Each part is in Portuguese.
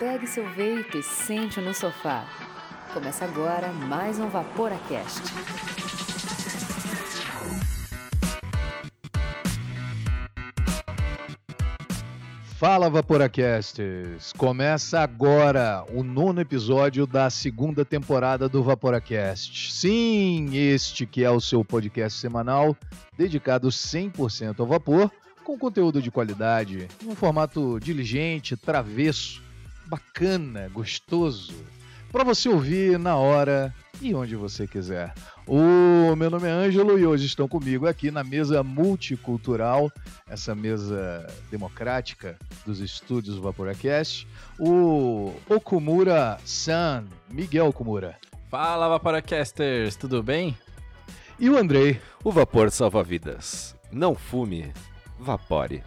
pegue seu vape e sente no sofá. Começa agora mais um Vaporacast. Fala Vaporacasters! Começa agora o nono episódio da segunda temporada do Vaporacast. Sim, este que é o seu podcast semanal dedicado 100% ao vapor, com conteúdo de qualidade, um formato diligente, travesso, bacana, gostoso, para você ouvir na hora e onde você quiser. O meu nome é Ângelo e hoje estão comigo aqui na mesa multicultural, essa mesa democrática dos estúdios Vaporacast, o Okumura San, Miguel Okumura. Fala Vaporacasters, tudo bem? E o Andrei. O vapor salva vidas. Não fume, vapore.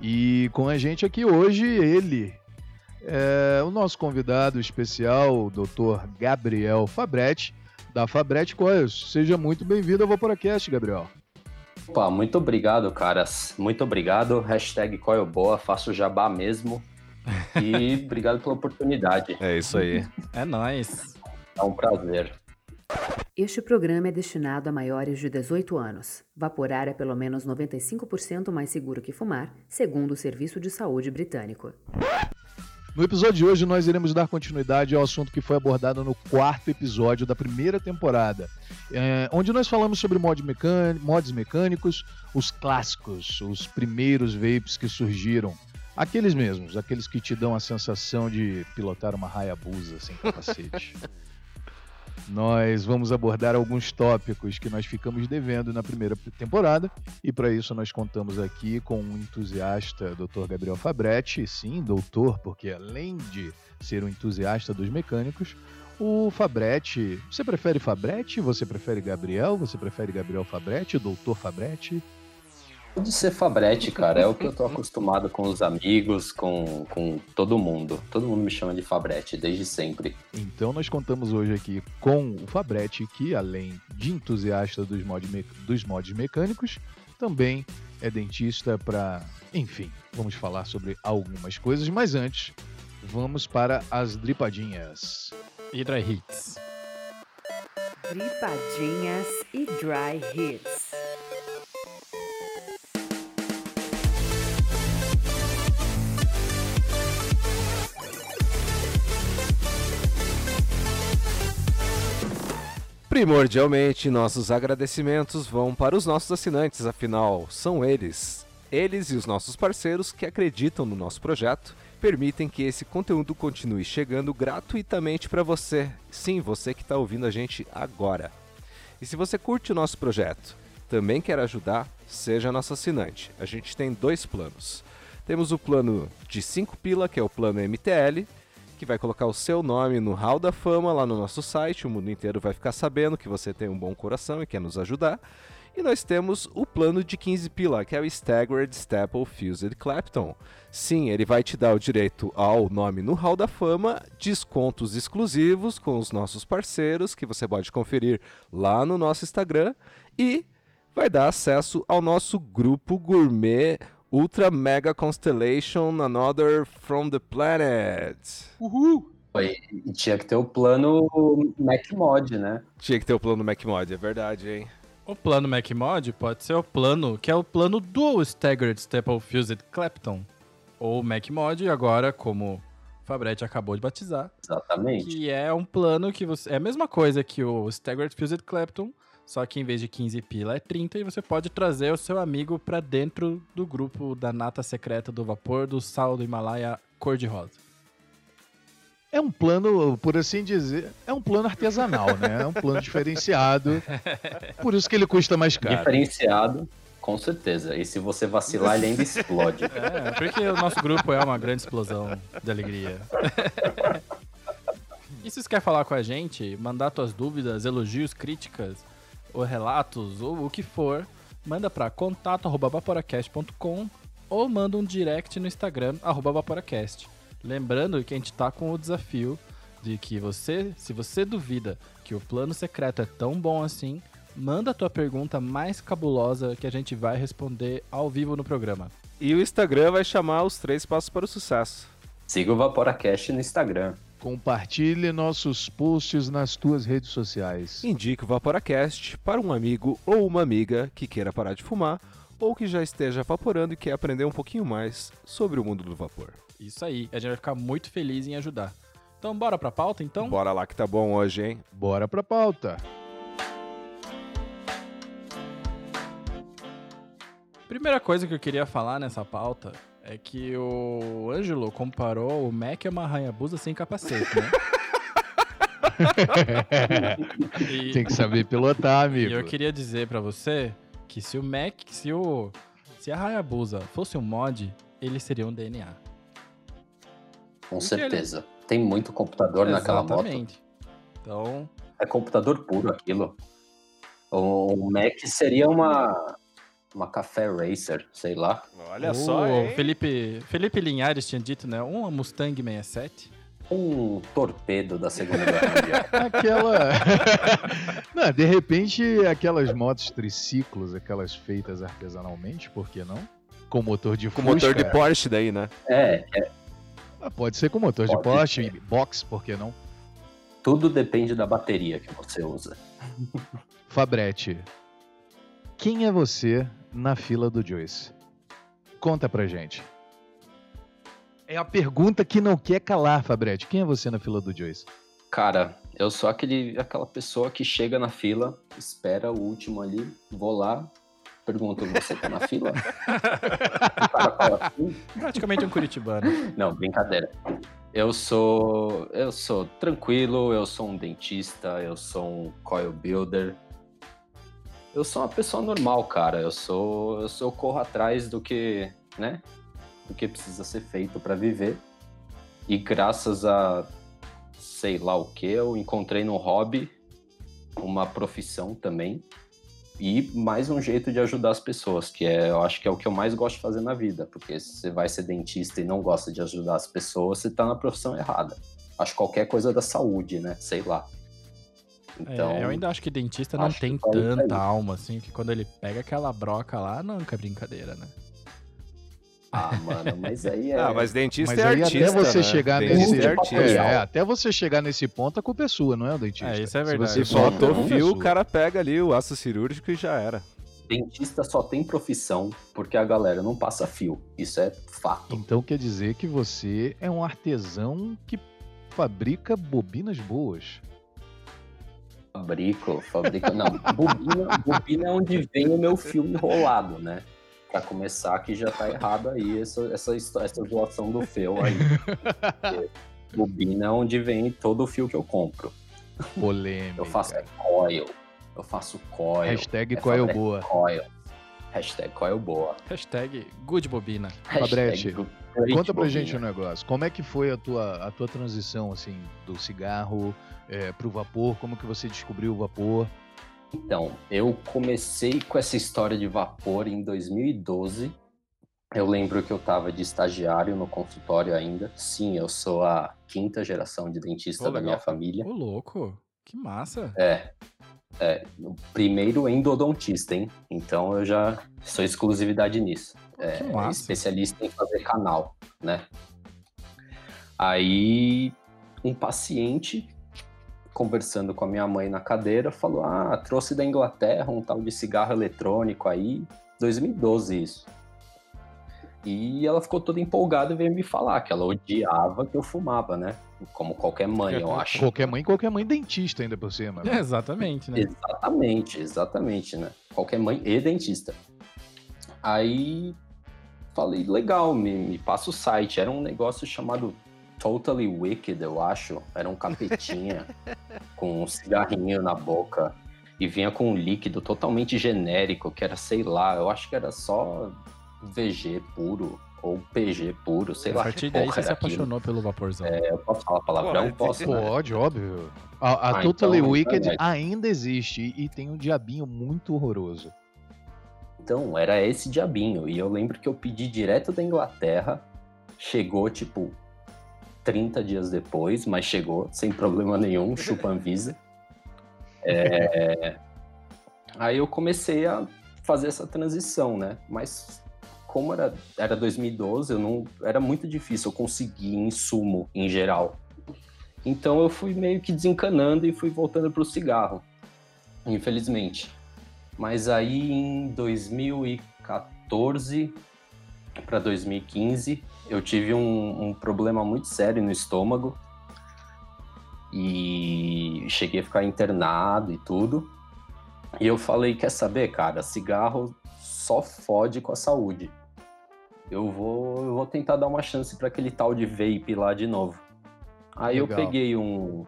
E com a gente aqui hoje ele, é o nosso convidado especial, o Dr. Gabriel Fabretti, da Fabretti Coils. Seja muito bem-vindo ao Vaporacast, Gabriel. Opa, muito obrigado, caras. Muito obrigado. Hashtag Coil Boa, faço jabá mesmo. E obrigado pela oportunidade. É isso aí. é nóis. É um prazer. Este programa é destinado a maiores de 18 anos. Vaporar é pelo menos 95% mais seguro que fumar, segundo o Serviço de Saúde Britânico. No episódio de hoje, nós iremos dar continuidade ao assunto que foi abordado no quarto episódio da primeira temporada, é, onde nós falamos sobre mod mods mecânicos, os clássicos, os primeiros vapes que surgiram. Aqueles mesmos, aqueles que te dão a sensação de pilotar uma Hayabusa sem capacete. nós vamos abordar alguns tópicos que nós ficamos devendo na primeira temporada e para isso nós contamos aqui com um entusiasta, Dr. Gabriel Fabretti, sim, doutor, porque além de ser um entusiasta dos mecânicos, o Fabretti, você prefere Fabretti? Você prefere Gabriel? Você prefere Gabriel Fabretti? Doutor Fabretti? Pode ser Fabretti, cara. É o que eu tô acostumado com os amigos, com, com todo mundo. Todo mundo me chama de Fabretti, desde sempre. Então nós contamos hoje aqui com o Fabretti, que além de entusiasta dos, mod dos mods mecânicos, também é dentista para. Enfim, vamos falar sobre algumas coisas, mas antes, vamos para as dripadinhas. E dry hits. Dripadinhas e dry hits. Primordialmente, nossos agradecimentos vão para os nossos assinantes, afinal, são eles, eles e os nossos parceiros que acreditam no nosso projeto, permitem que esse conteúdo continue chegando gratuitamente para você. Sim, você que está ouvindo a gente agora. E se você curte o nosso projeto, também quer ajudar, seja nosso assinante. A gente tem dois planos. Temos o plano de 5 pila, que é o plano MTL, que vai colocar o seu nome no Hall da Fama lá no nosso site. O mundo inteiro vai ficar sabendo que você tem um bom coração e quer nos ajudar. E nós temos o plano de 15 pila, que é o Staggered Staple Fused Clapton. Sim, ele vai te dar o direito ao nome no Hall da Fama, descontos exclusivos com os nossos parceiros, que você pode conferir lá no nosso Instagram, e vai dar acesso ao nosso grupo gourmet Ultra Mega Constellation Another from the Planet. Uhul! E tinha que ter o plano MacMod, né? Tinha que ter o plano MacMod, é verdade, hein? O plano MacMod pode ser o plano, que é o plano do Staggered Staple Fused Clapton. Ou MacMod, agora, como Fabretti acabou de batizar. Exatamente. Que é um plano que você. É a mesma coisa que o Staggered Fused Clapton, só que em vez de 15 pila é 30 e você pode trazer o seu amigo para dentro do grupo da nata secreta do vapor do sal do Himalaia cor-de-rosa. É um plano, por assim dizer, é um plano artesanal, né? É um plano diferenciado. Por isso que ele custa mais caro. Diferenciado, com certeza. E se você vacilar, ele ainda explode. É, porque o nosso grupo é uma grande explosão de alegria. E se você quer falar com a gente, mandar suas dúvidas, elogios, críticas, ou relatos, ou o que for, manda para contato@vaporacast.com ou manda um direct no Instagram @vaporacast. Lembrando que a gente tá com o desafio de que você, se você duvida que o plano secreto é tão bom assim, manda a tua pergunta mais cabulosa que a gente vai responder ao vivo no programa. E o Instagram vai chamar os três passos para o sucesso. Siga o VaporaCast no Instagram. Compartilhe nossos posts nas tuas redes sociais. Indique o Vaporacast para um amigo ou uma amiga que queira parar de fumar ou que já esteja vaporando e quer aprender um pouquinho mais sobre o mundo do vapor. Isso aí, a gente vai ficar muito feliz em ajudar. Então bora pra pauta então? Bora lá que tá bom hoje, hein? Bora pra pauta. Primeira coisa que eu queria falar nessa pauta é que o Ângelo comparou o Mac a uma Hayabusa sem capacete, né? E- Tem que saber pilotar, amigo. E eu queria dizer pra você que se o Mac, se o se a Hayabusa fosse um mod, ele seria um DNA. Com Porque certeza. Tem muito computador naquela moto. Exatamente. Então, É computador puro aquilo. O Mac seria uma, uma café racer, sei lá. Olha o só, hein? Felipe, Felipe Linhares tinha dito, né? Um Mustang 67. Um torpedo da Segunda Guerra Mundial. Aquela. não, de repente, aquelas motos triciclos, aquelas feitas artesanalmente, por que não? Com motor de Com Fusca. motor de Porsche daí, né? É, Ah, Pode ser com motor de Pode Porsche, ser. box, por que não? tudo depende da bateria que você usa. Fabrete, quem é você na fila do Joyce? Conta pra gente. É a pergunta que não quer calar, Fabrete. Quem é você na fila do Joyce? Cara, eu sou aquele, aquela pessoa que chega na fila, espera o último ali, vou lá, pergunto, você tá na fila? Praticamente um curitibano. Não, brincadeira. Eu sou. Eu sou tranquilo, eu sou um dentista, eu sou um coil builder. Eu sou uma pessoa normal, cara. Eu sou. Eu sou corro atrás do que. né? Do que precisa ser feito para viver. E graças a sei lá o que, eu encontrei no hobby uma profissão também. E mais um jeito de ajudar as pessoas, que é, eu acho que é o que eu mais gosto de fazer na vida, porque se você vai ser dentista e não gosta de ajudar as pessoas, você tá na profissão errada. Acho que qualquer coisa da saúde, né? Sei lá. Então, É, eu ainda acho que dentista não acho tem que tanta alma, assim, que quando ele pega aquela broca lá, nunca é brincadeira, né? ah, mano, mas aí é. Ah, mas dentista Mas é artista, até você né? chegar Dentista nesse. é artista. É, é, até você chegar nesse ponto, a culpa é sua, não é o dentista. É, isso é verdade. você Se Não, não, o fio, fio, o cara pega ali o aço cirúrgico e já era. Dentista só tem profissão porque a galera não passa fio. Isso é fato. Então quer dizer que você é um artesão que fabrica bobinas boas. Fabrico, fabrico. Não, bobina, bobina é onde vem o meu fio enrolado, né? Pra começar, que já tá errado aí essa, essa, essa doação do fio aí. Porque bobina é onde vem todo o fio que eu compro. Polêmica. Eu faço é coil. Eu faço coil. Hashtag é fabricar boa. Coil. Hashtag coil boa. Hashtag good bobina. Fabrete, Hashtag great Conta pra bobina. gente um negócio. Como é que foi a tua, a tua transição, assim, do cigarro é, pro vapor? Como que você descobriu o vapor? Então, eu comecei com essa história de vapor em 2012. Eu lembro que eu estava de estagiário no consultório ainda. Sim, eu sou a quinta geração de dentista Pô, da minha família. Ô, louco. Que massa. É, é, primeiro endodontista, hein? Então eu já sou exclusividade nisso. É, massa. especialista em fazer canal, né? Aí um paciente conversando com a minha mãe na cadeira falou: "Ah, trouxe da Inglaterra um tal de cigarro eletrônico aí, 2012 isso". E ela ficou toda empolgada e veio me falar que ela odiava que eu fumava, né? Como qualquer mãe, eu acho. Qualquer mãe, qualquer mãe dentista ainda por cima. É, né? exatamente, né? Exatamente, exatamente, né? Qualquer mãe e dentista. Aí falei, legal, me, me passa o site. Era um negócio chamado Totally Wicked, eu acho. Era um capetinha com um cigarrinho na boca. E vinha com um líquido totalmente genérico, que era, sei lá, eu acho que era só VG puro ou PG puro, sei a lá. partir que daí você se era aquilo. apaixonou pelo vaporzão. É, eu posso falar palavrão? Pode, Posso, né? Pode, óbvio. A, a Ah, Totally então, Wicked ainda existe e tem um diabinho muito horroroso. Então, era esse diabinho. E eu lembro que eu pedi direto da Inglaterra. Chegou, tipo, 30 dias depois, mas chegou sem problema nenhum, chupa Anvisa. É... Aí eu comecei a fazer essa transição, né? Mas como era, era 2012, eu não, era muito difícil eu conseguir insumo em geral. Então eu fui meio que desencanando e fui voltando para o cigarro, infelizmente. Mas aí em 2014 para 2015 eu tive um, um problema muito sério no estômago e cheguei a ficar internado e tudo. E eu falei, quer saber, cara, cigarro só fode com a saúde. Eu vou, eu vou tentar dar uma chance para aquele tal de vape lá de novo. Aí Legal. eu peguei um,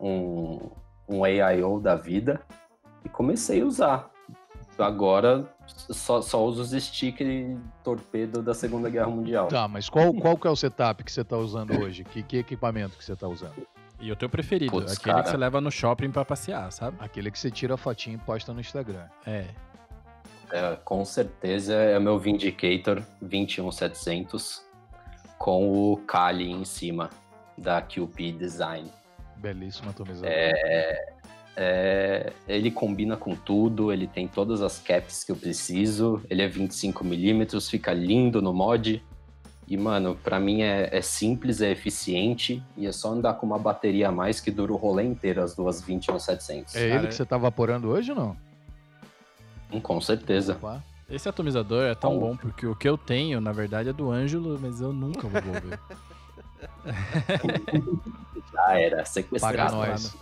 um, um AIO da vida e comecei a usar. Agora só, só uso os stickers torpedo da Segunda Guerra Mundial. Tá, mas qual, qual que é o setup que você está usando hoje? Que, que equipamento que você está usando? E o teu preferido, Puts, aquele cara. que você leva no shopping para passear, sabe? Aquele que você tira a fotinha e posta no Instagram. É. é com certeza é o meu Vindicator 21700 com o Kali em cima da QP Design. Belíssimo atomizador. É, é, ele combina com tudo, ele tem todas as caps que eu preciso, ele é 25mm, fica lindo no mod. E, mano, para mim é, é, simples, é eficiente e é só andar com uma bateria a mais que dura o rolê inteiro, as duas 21700. É ele que você tá vaporando hoje ou não? Hum, com certeza. Opa. Esse atomizador é tão bom porque o que eu tenho, na verdade, é do Ângelo, mas eu nunca vou ver. Já era, sequestrado. Nós.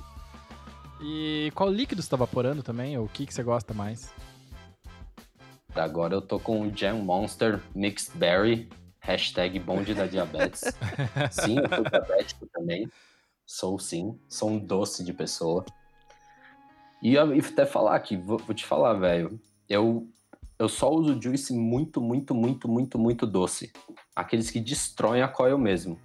E qual líquido você tá vaporando também? Ou o que, que você gosta mais? Agora eu tô com o Jam Monster Mixed Berry Hashtag bonde da diabetes. sim, eu sou diabético também. Sou sim. Sou um doce de pessoa. E, até falar aqui, vou, vou te falar, velho. Eu, eu só uso juice muito, muito, muito, muito, muito doce. Aqueles que destroem a coil mesmo.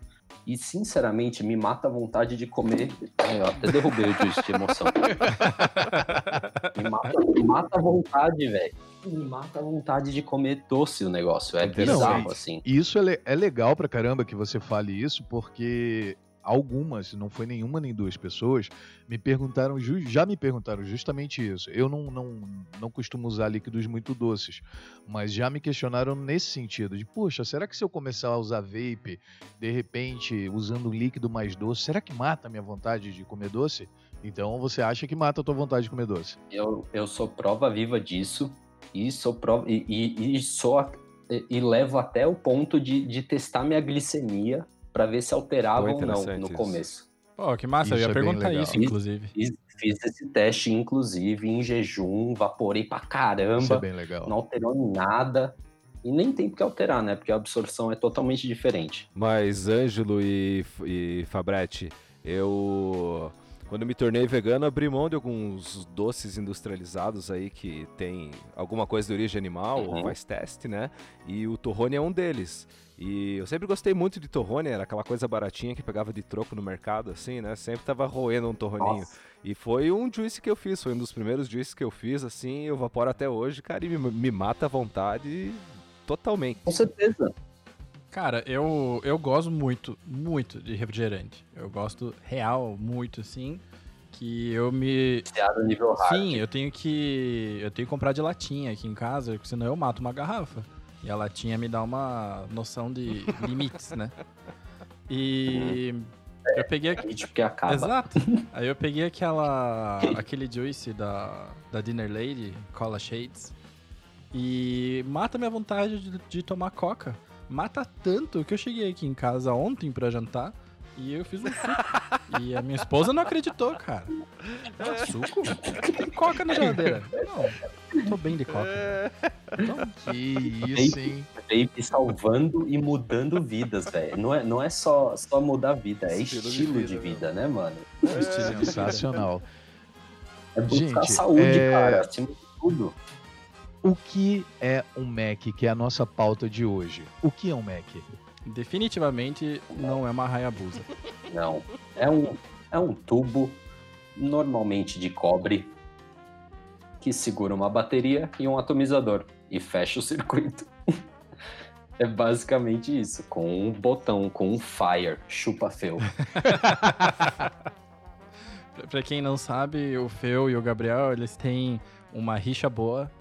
E, sinceramente, me mata a vontade de comer. Eu até derrubei o juice de emoção. me, mata, me mata a vontade, velho me mata a vontade de comer doce o negócio. É bizarro, Não, assim. Isso é, é legal pra caramba que você fale isso, porque algumas, não foi nenhuma nem duas pessoas, me perguntaram, já me perguntaram justamente isso. Eu não, não, não costumo usar líquidos muito doces, mas já me questionaram nesse sentido, de, poxa, será que se eu começar a usar vape, de repente, usando um líquido mais doce, será que mata a minha vontade de comer doce? Então você acha que mata a tua vontade de comer doce? Eu, eu sou prova viva disso e sou prova, e, e, e, sou, e, e levo até o ponto de, de testar minha glicemia para ver se alterava ou não no isso. começo. Pô, que massa, isso eu ia é perguntar isso, inclusive. Fiz, fiz, esse teste, inclusive, em jejum, vaporei pra caramba. Isso é bem legal. Não alterou nada. E nem tem que alterar, né? Porque a absorção é totalmente diferente. Mas, Ângelo e, e Fabretti, eu quando eu me tornei vegano, abri mão de alguns doces industrializados aí que tem alguma coisa de origem animal, uhum. faz teste, né? E o torrone é um deles. E eu sempre gostei muito de torrone, era aquela coisa baratinha que pegava de troco no mercado, assim, né? Sempre tava roendo um torroninho. Nossa. E foi um juice que eu fiz, foi um dos primeiros juices que eu fiz, assim, eu vaporo até hoje, cara, e me, me mata a vontade totalmente. Com certeza. Cara, eu, eu gosto muito, muito de refrigerante. Eu gosto real, muito, assim. Que eu me. Viciado nível hard. Sim, eu tenho que. Eu tenho que comprar de latinha aqui em casa, porque senão eu mato uma garrafa. E a latinha me dá uma noção de limites, né? E. É, eu peguei aqui. que acaba. Exato. Aí eu peguei aquela. aquele juice da, da Dinner Lady, Cola Shades. E mata minha vontade de, de tomar coca mata tanto que eu cheguei aqui em casa ontem para jantar e eu fiz um suco. e a minha esposa não acreditou, cara. É, suco? Tem coca na geladeira. Não, tô bem de coca. Então, que isso, hein? Vape salvando e mudando vidas, velho. Não é, não é só, só mudar vida, é estilo, estilo de, vida, de vida, né, mano? É, estilo sensacional. É buscar Gente, saúde, é... cara, acima de tudo. O que é um Mac, que é a nossa pauta de hoje? O que é um Mac? Definitivamente não é uma Hayabusa. Não. É um, é um tubo, normalmente de cobre, que segura uma bateria e um atomizador e fecha o circuito. é basicamente isso, com um botão, com um fire, chupa feu. pra quem não sabe, o Feu e o Gabriel, eles têm uma rixa boa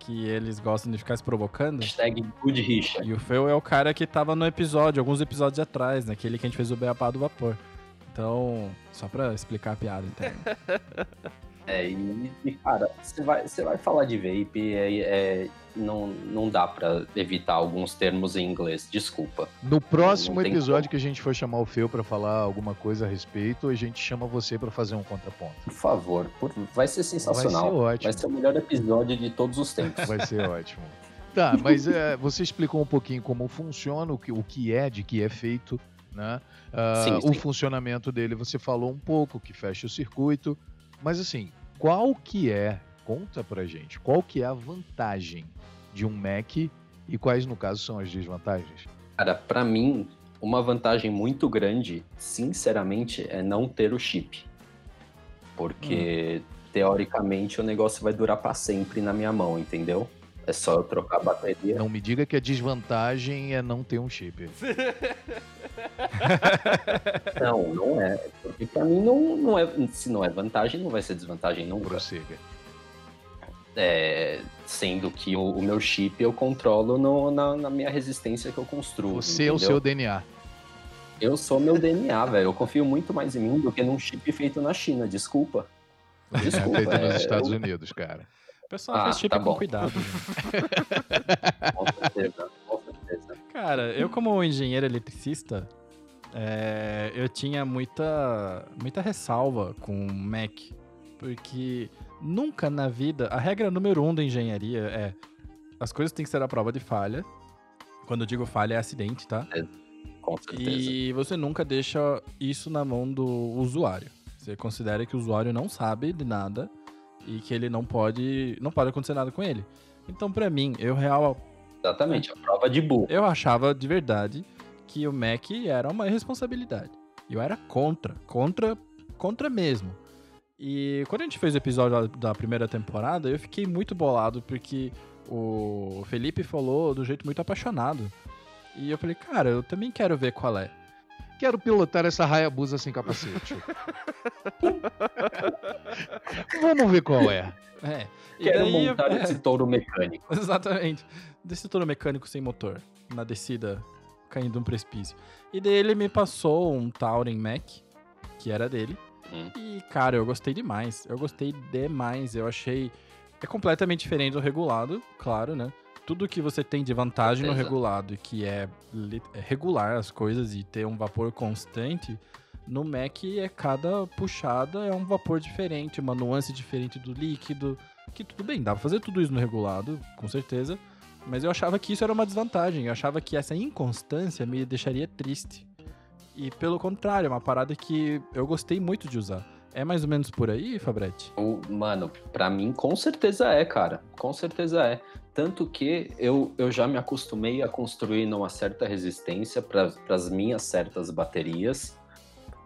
que eles gostam de ficar se provocando. Hashtag Good Richa. E o Feu é o cara que tava no episódio, alguns episódios atrás, naquele que a gente fez o Beabá do Vapor. Então, só pra explicar a piada interna. É, e, e, cara, você vai, você vai falar de vape, é, é, não, não dá pra evitar alguns termos em inglês, desculpa. No próximo episódio como. que a gente for chamar o Feu pra falar alguma coisa a respeito, a gente chama você pra fazer um contraponto. Por favor, por- vai ser sensacional. Vai ser ótimo. Vai ser o melhor episódio de todos os tempos. Vai ser ótimo. Tá, mas é, você explicou um pouquinho como funciona, o que, o que é, de que é feito, né? Ah, Sim, O sim. funcionamento dele você falou um pouco, que fecha o circuito. Mas assim, qual que é, conta pra gente, qual que é a vantagem de um Mac e quais, no caso, são as desvantagens? Cara, pra mim, uma vantagem muito grande, sinceramente, é não ter o chip. Porque, teoricamente, o negócio vai durar pra sempre na minha mão, entendeu? É só eu trocar a bateria. Não me diga que a desvantagem é não ter um chip. Não, não é. Porque pra mim, não, não é, se não é vantagem, não vai ser desvantagem nunca. Prossiga. É, sendo que o, o meu chip eu controlo no- na, na minha resistência que eu construo. Você é o seu DNA. Eu sou meu DNA, velho. Eu confio muito mais em mim do que num chip feito na China. Desculpa. Desculpa. Feito nos é, Estados eu- Unidos, cara. O pessoal Ah, faz chip tá com bom. cuidado. gente. Com certeza, com certeza. Cara, eu como engenheiro eletricista, é, eu tinha muita, muita ressalva com o Mac. Porque nunca na vida, a regra número um da engenharia é as coisas têm que ser à prova de falha. Quando eu digo falha é acidente, tá? Com certeza. E você nunca deixa isso na mão do usuário. Você considera que o usuário não sabe de nada e que ele não pode, não pode acontecer nada com ele. Então, pra mim, eu real Exatamente, a prova de burro. eu achava de verdade que o Mac era uma irresponsabilidade. E Eu era contra, contra, contra mesmo. E quando a gente fez o episódio da- da primeira temporada, eu fiquei muito bolado porque o Felipe falou do jeito muito apaixonado. E eu falei, cara, eu também quero ver qual é. Quero pilotar essa Hayabusa sem capacete. Vamos ver qual é. É. Quero daí, montar é, esse touro mecânico. Exatamente. Desse touro mecânico sem motor, na descida, caindo um precipício. E daí ele me passou um Tauren Mac, que era dele. Hum. E, cara, eu gostei demais. Eu gostei demais. Eu achei. É completamente diferente do regulado, claro, né? Tudo que você tem de vantagem no regulado, que é, é regular as coisas e ter um vapor constante, no Mac é cada puxada é um vapor diferente, uma nuance diferente do líquido. Que tudo bem, dá pra fazer tudo isso no regulado, com certeza. Mas eu achava que isso era uma desvantagem. Eu achava que essa inconstância me deixaria triste. E pelo contrário, é uma parada que eu gostei muito de usar. É mais ou menos por aí, Fabretti? O- Mano, pra mim com certeza é, cara. Com certeza é. Tanto que eu, eu já me acostumei a construir numa certa resistência para as minhas certas baterias,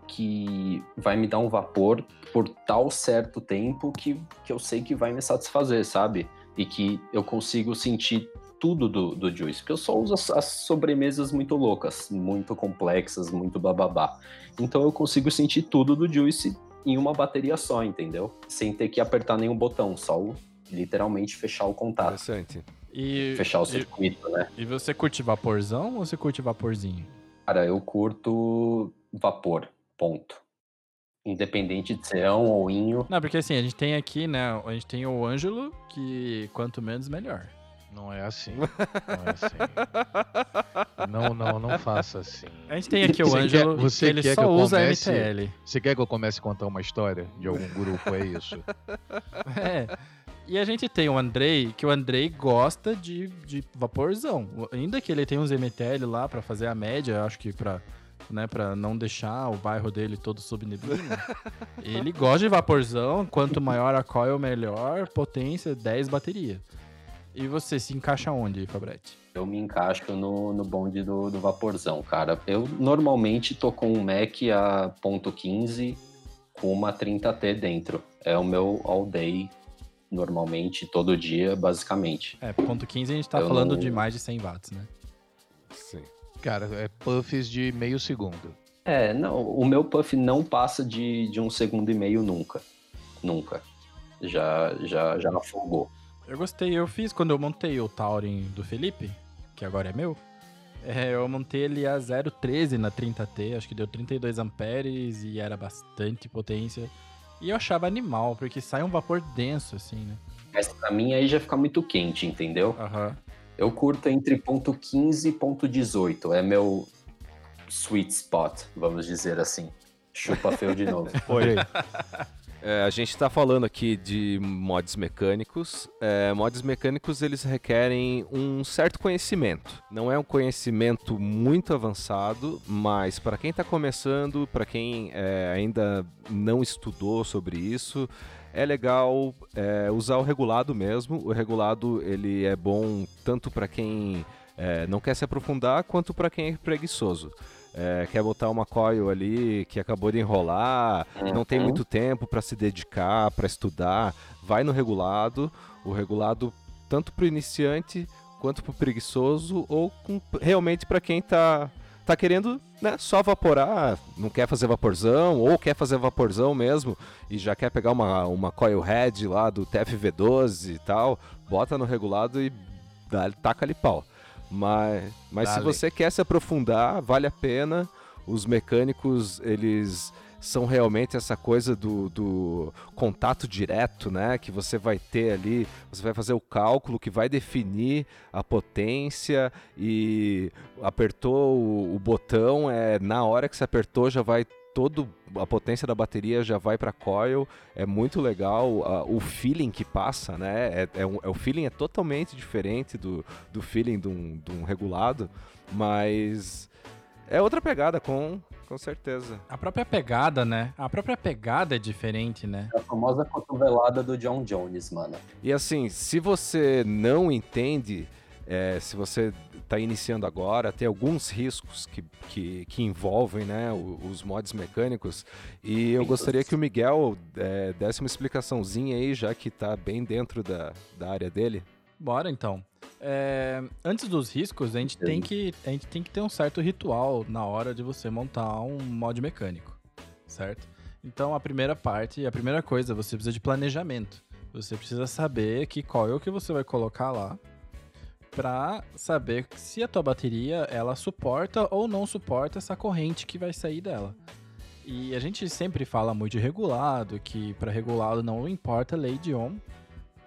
que vai me dar um vapor por tal certo tempo que, que eu sei que vai me satisfazer, sabe? E que eu consigo sentir tudo do, do Juice. Porque eu só uso as, as sobremesas muito loucas, muito complexas, muito bababá. Então eu consigo sentir tudo do Juice em uma bateria só, entendeu? Sem ter que apertar nenhum botão, só o, literalmente fechar o contato, Interessante. E, fechar o e, circuito, né? e você curte vaporzão ou você curte vaporzinho? Cara, eu curto vapor, ponto. Independente de ser ão ou inho. Não, porque assim, a gente tem aqui, né? A gente tem o Ângelo, que quanto menos, melhor. Não é assim. Não é assim. Não, não, não faça assim. A gente tem aqui o Você Ângelo, quer- você que ele quer só que eu usa comece- MTL. Você quer que eu comece a contar uma história de algum grupo? É isso? É. E a gente tem o Andrei, que o Andrei gosta de, de vaporzão. Ainda que ele tenha uns MTL lá pra fazer a média, acho que pra, né, pra não deixar o bairro dele todo sob neblina. ele gosta de vaporzão, quanto maior a coil, melhor, potência, 10 bateria. E você se encaixa onde, Fabretti? Eu me encaixo no, no bonde do, do vaporzão, cara. Eu normalmente tô com um Mac a ponto .15 com uma 30T dentro. É o meu all day, normalmente, todo dia, basicamente. É, ponto 15 a gente tá Eu falando não- de mais de 100 watts, né? Cara, é puffs de meio segundo. É, não, o meu puff não passa de, de um segundo e meio nunca. Nunca. Já, já, já afogou. Eu gostei, eu fiz quando eu montei o Taurin do Felipe, que agora é meu. É, eu montei ele a 0.13 na 30T, acho que deu 32 amperes e era bastante potência. E eu achava animal, porque sai um vapor denso, assim, né? Mas pra mim aí já fica muito quente, entendeu? Aham. Eu curto entre ponto .15 e ponto .18. É meu sweet spot, vamos dizer assim. Chupa feio de novo. Oi. É, a gente está falando aqui de mods mecânicos. É, mods mecânicos eles requerem um certo conhecimento. Não é um conhecimento muito avançado, mas para quem está começando, para quem é, ainda não estudou sobre isso, é legal é, usar o regulado mesmo. O regulado ele é bom tanto para quem é, não quer se aprofundar quanto para quem é preguiçoso é, quer botar uma coil ali que acabou de enrolar, não tem Uhum. muito tempo para se dedicar, para estudar, vai no regulado. O regulado tanto para o iniciante quanto para o preguiçoso ou com- realmente para quem tá tá querendo né, só vaporar, não quer fazer vaporzão ou quer fazer vaporzão mesmo e já quer pegar uma, uma coil head lá do TFV12 e tal, bota no regulado e dá, taca ali pau. Mas, mas se você quer se aprofundar, vale a pena. Os mecânicos, eles são realmente essa coisa do, do contato direto, né? Que você vai ter ali, você vai fazer o cálculo que vai definir a potência e apertou o, o botão, é na hora que você apertou já vai todo a potência da bateria já vai para coil, é muito legal a- o feeling que passa, né? É, é um- é- o feeling é totalmente diferente do, do feeling de um, de um regulado, mas é outra pegada com com certeza. A própria pegada, né? A própria pegada é diferente, né? A famosa cotovelada do John Jones, mano. E assim, se você não entende, é, se você está iniciando agora, tem alguns riscos que, que, que envolvem né, os mods mecânicos. E eu gostaria que o Miguel é, desse uma explicaçãozinha aí, já que está bem dentro da, da área dele. Bora então. É, antes dos riscos, a gente, tem que, a gente tem que ter um certo ritual na hora de você montar um mod mecânico, certo? Então a primeira parte, a primeira coisa, você precisa de planejamento. Você precisa saber que coil que você vai colocar lá para saber se a tua bateria ela suporta ou não suporta essa corrente que vai sair dela. E a gente sempre fala muito de regulado, que para regulado não importa lei de Ohm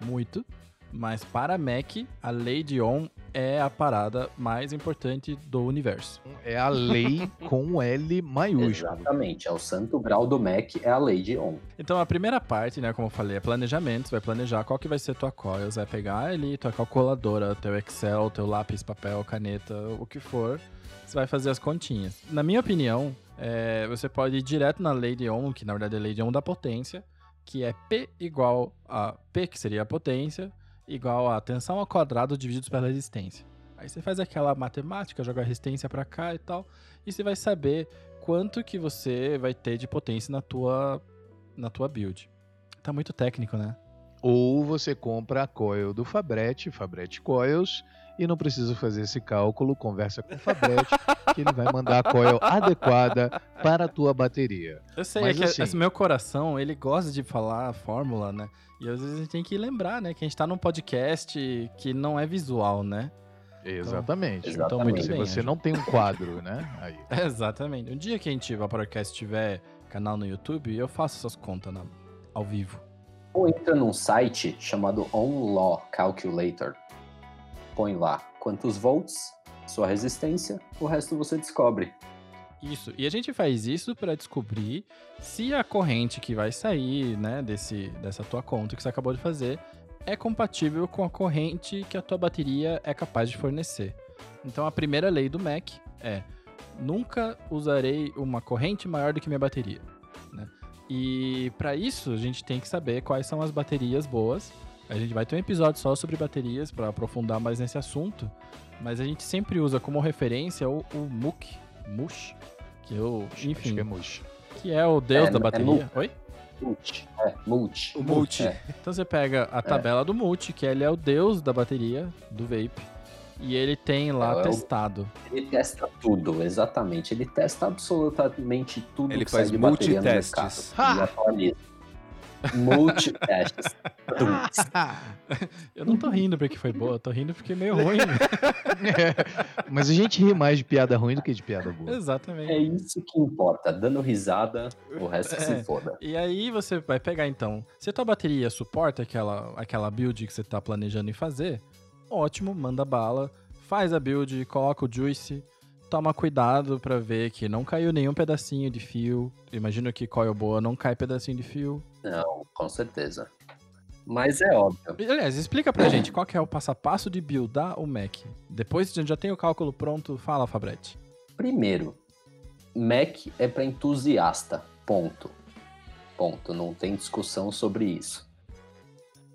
muito, mas para Mac, a lei de Ohm é a parada mais importante do universo. É a lei com L maiúsculo. Exatamente. É o santo grau do Mac, é a lei de Ohm. Então a primeira parte, né, como eu falei, é planejamento, você vai planejar qual que vai ser tua coil, você vai pegar ali tua calculadora, teu Excel, teu lápis, papel, caneta, o que for, você vai fazer as continhas. Na minha opinião, é, você pode ir direto na lei de Ohm, que na verdade é a lei de Ohm da potência, que é P igual a P, que seria a potência, igual a tensão ao quadrado dividido pela resistência. Aí você faz aquela matemática, joga a resistência pra cá e tal, e você vai saber quanto que você vai ter de potência na tua na tua build. Tá muito técnico, né? Ou você compra a coil do Fabret, Fabret Coils, e não precisa fazer esse cálculo, conversa com o Fabret, que ele vai mandar a coil adequada para a tua bateria. Eu sei, Mas é que assim- esse meu coração, ele gosta de falar a fórmula, né? E às vezes a gente tem que lembrar, né? Que a gente tá num podcast que não é visual, né? Exatamente. Exatamente. Então, muito Se bem. você não tem um quadro, né? Aí. Exatamente. Um dia que a gente, o podcast tiver canal no YouTube, eu faço essas contas na- ao vivo. Ou entra num site chamado OnLaw Calculator. Põe lá quantos volts, sua resistência, o resto você descobre. Isso. E a gente faz isso para descobrir se a corrente que vai sair, né, desse, dessa tua conta que você acabou de fazer é compatível com a corrente que a tua bateria é capaz de fornecer. Então a primeira lei do Mac é: nunca usarei uma corrente maior do que minha bateria. né? E para isso a gente tem que saber quais são as baterias boas. A gente vai ter um episódio só sobre baterias para aprofundar mais nesse assunto, mas a gente sempre usa como referência o, o MUC, MUSH, que eu, enfim, que é mush. que é o deus É, da é bateria. MUC. Oi? Multi. É, multi. O multi. É. Então você pega a tabela do multi, que ele é o deus da bateria, do vape, e ele tem lá É, é testado. Ele testa tudo, exatamente. Ele testa absolutamente tudo Ele que faz sai de bateria no multitestes. mercado. Ele atualiza. Multi-ashes. eu não tô rindo porque foi boa, eu tô rindo porque é meio ruim. É, mas a gente ri mais de piada ruim do que de piada boa. Exatamente. É isso que importa. Dando risada, o resto que É. se foda. E aí você vai pegar então, se a tua bateria suporta aquela, aquela build que você tá planejando em fazer, ótimo, manda bala, faz a build, coloca o juice, toma cuidado pra ver que não caiu nenhum pedacinho de fio. Imagino que coil boa não cai pedacinho de fio. Não, com certeza. Mas é óbvio. Aliás, explica pra gente qual que é o passo a passo de buildar o Mac. Depois que a gente já tem o cálculo pronto, fala, Fabretti. Primeiro, Mac é para entusiasta. Ponto. Ponto. Não tem discussão sobre isso.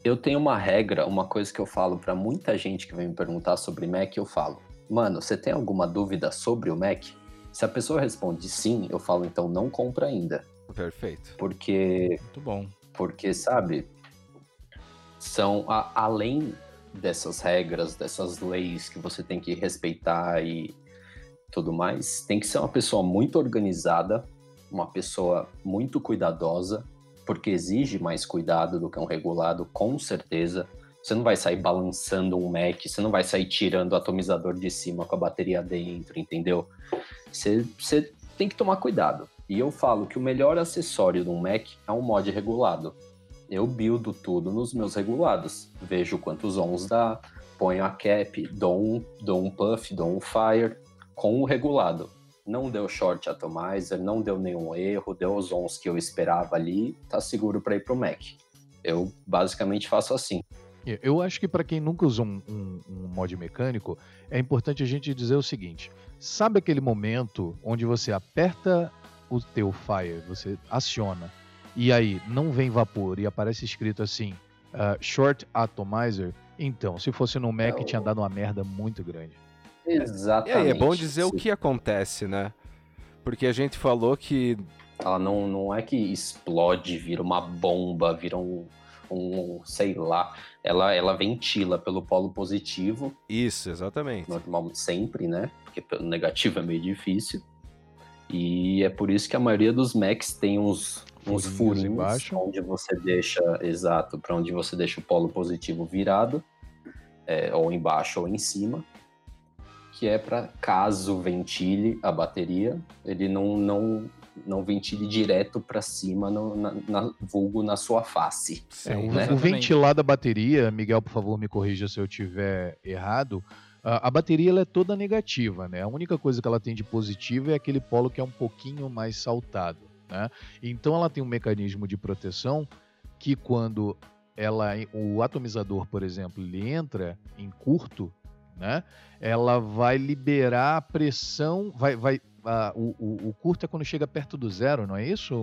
Eu tenho uma regra, uma coisa que eu falo para muita gente que vem me perguntar sobre Mac, eu falo: "Mano, você tem alguma dúvida sobre o Mac?" Se a pessoa responde sim, eu falo então não compra ainda, Perfeito. porque Muito bom. porque sabe são a- além dessas regras dessas leis que você tem que respeitar e tudo mais tem que ser uma pessoa muito organizada uma pessoa muito cuidadosa porque exige mais cuidado do que um regulado com certeza você não vai sair balançando um Mac você não vai sair tirando o atomizador de cima com a bateria dentro entendeu você, você tem que tomar cuidado e eu falo que o melhor acessório de um Mac é um mod regulado eu buildo tudo nos meus regulados. Vejo quantos ons dá, ponho a cap, dou um, dou um puff, dou um fire com o regulado. Não deu short atomizer, não deu nenhum erro, deu os ons que eu esperava ali, tá seguro para ir pro Mac. Eu basicamente faço assim. Eu acho que para quem nunca usou um, um- um mod mecânico, é importante a gente dizer o seguinte: sabe aquele momento onde você aperta o teu fire, você aciona, e aí não vem vapor e aparece escrito assim, ah, short atomizer? Então, se fosse no Mac, É o- tinha dado uma merda muito grande. E Exatamente. aí, é bom dizer o Se- que acontece, né? Porque a gente falou que Ela não, não é que explode, vira uma bomba, vira um, um sei lá. Ela, ela ventila pelo polo positivo isso, exatamente. normal sempre, né? Porque pelo negativo é meio difícil. E é por isso que a maioria dos Macs tem uns, uns Furinhos embaixo. onde você deixa, exato, para onde você deixa o polo positivo virado, é, ou embaixo ou em cima, que é para caso ventile a bateria, ele não não não ventile direto para cima, no, na, na- vulgo na sua face. É, o, Sim, o né? ventilar da bateria, Miguel, por favor, me corrija se eu tiver errado. A, bateria ela é toda negativa, né? A única coisa que ela tem de positivo é aquele polo que é um pouquinho mais saltado, né? Então ela tem um mecanismo de proteção que quando ela, o atomizador, por exemplo, ele entra em curto, né? Ela vai liberar a pressão, vai, vai ah, o, o, o curto é quando chega perto do zero, não é isso,